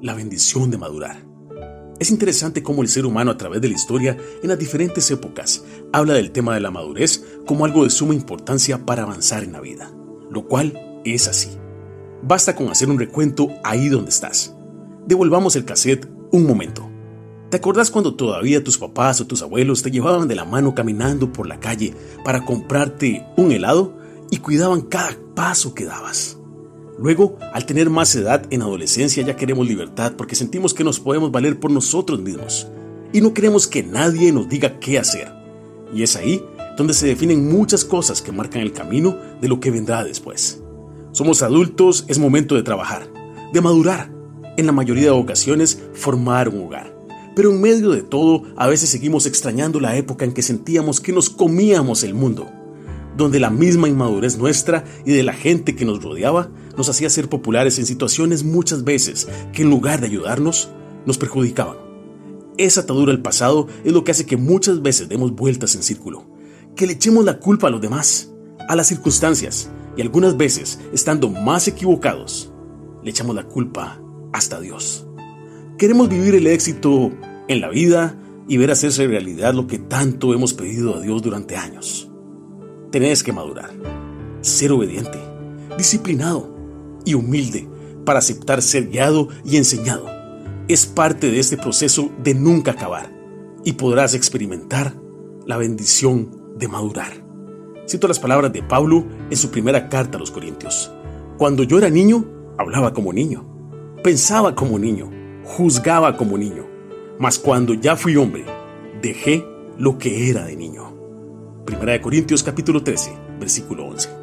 la bendición de madurar. Es interesante cómo el ser humano a través de la historia, en las diferentes épocas, habla del tema de la madurez como algo de suma importancia para avanzar en la vida, lo cual es así. Basta con hacer un recuento ahí donde estás. Devolvamos el cassette un momento. ¿Te acordás cuando todavía tus papás o tus abuelos te llevaban de la mano caminando por la calle para comprarte un helado y cuidaban cada paso que dabas? Luego, al tener más edad en adolescencia ya queremos libertad porque sentimos que nos podemos valer por nosotros mismos y no queremos que nadie nos diga qué hacer. Y es ahí donde se definen muchas cosas que marcan el camino de lo que vendrá después. Somos adultos, es momento de trabajar, de madurar, en la mayoría de ocasiones formar un hogar. Pero en medio de todo, a veces seguimos extrañando la época en que sentíamos que nos comíamos el mundo donde la misma inmadurez nuestra y de la gente que nos rodeaba nos hacía ser populares en situaciones muchas veces que en lugar de ayudarnos, nos perjudicaban. Esa atadura al pasado es lo que hace que muchas veces demos vueltas en círculo, que le echemos la culpa a los demás, a las circunstancias, y algunas veces, estando más equivocados, le echamos la culpa hasta a Dios. Queremos vivir el éxito en la vida y ver hacerse realidad lo que tanto hemos pedido a Dios durante años tenés que madurar, ser obediente, disciplinado y humilde para aceptar ser guiado y enseñado. Es parte de este proceso de nunca acabar y podrás experimentar la bendición de madurar. Cito las palabras de Pablo en su primera carta a los Corintios. Cuando yo era niño, hablaba como niño, pensaba como niño, juzgaba como niño, mas cuando ya fui hombre, dejé lo que era de niño. Primera Corintios capítulo 13, versículo 11.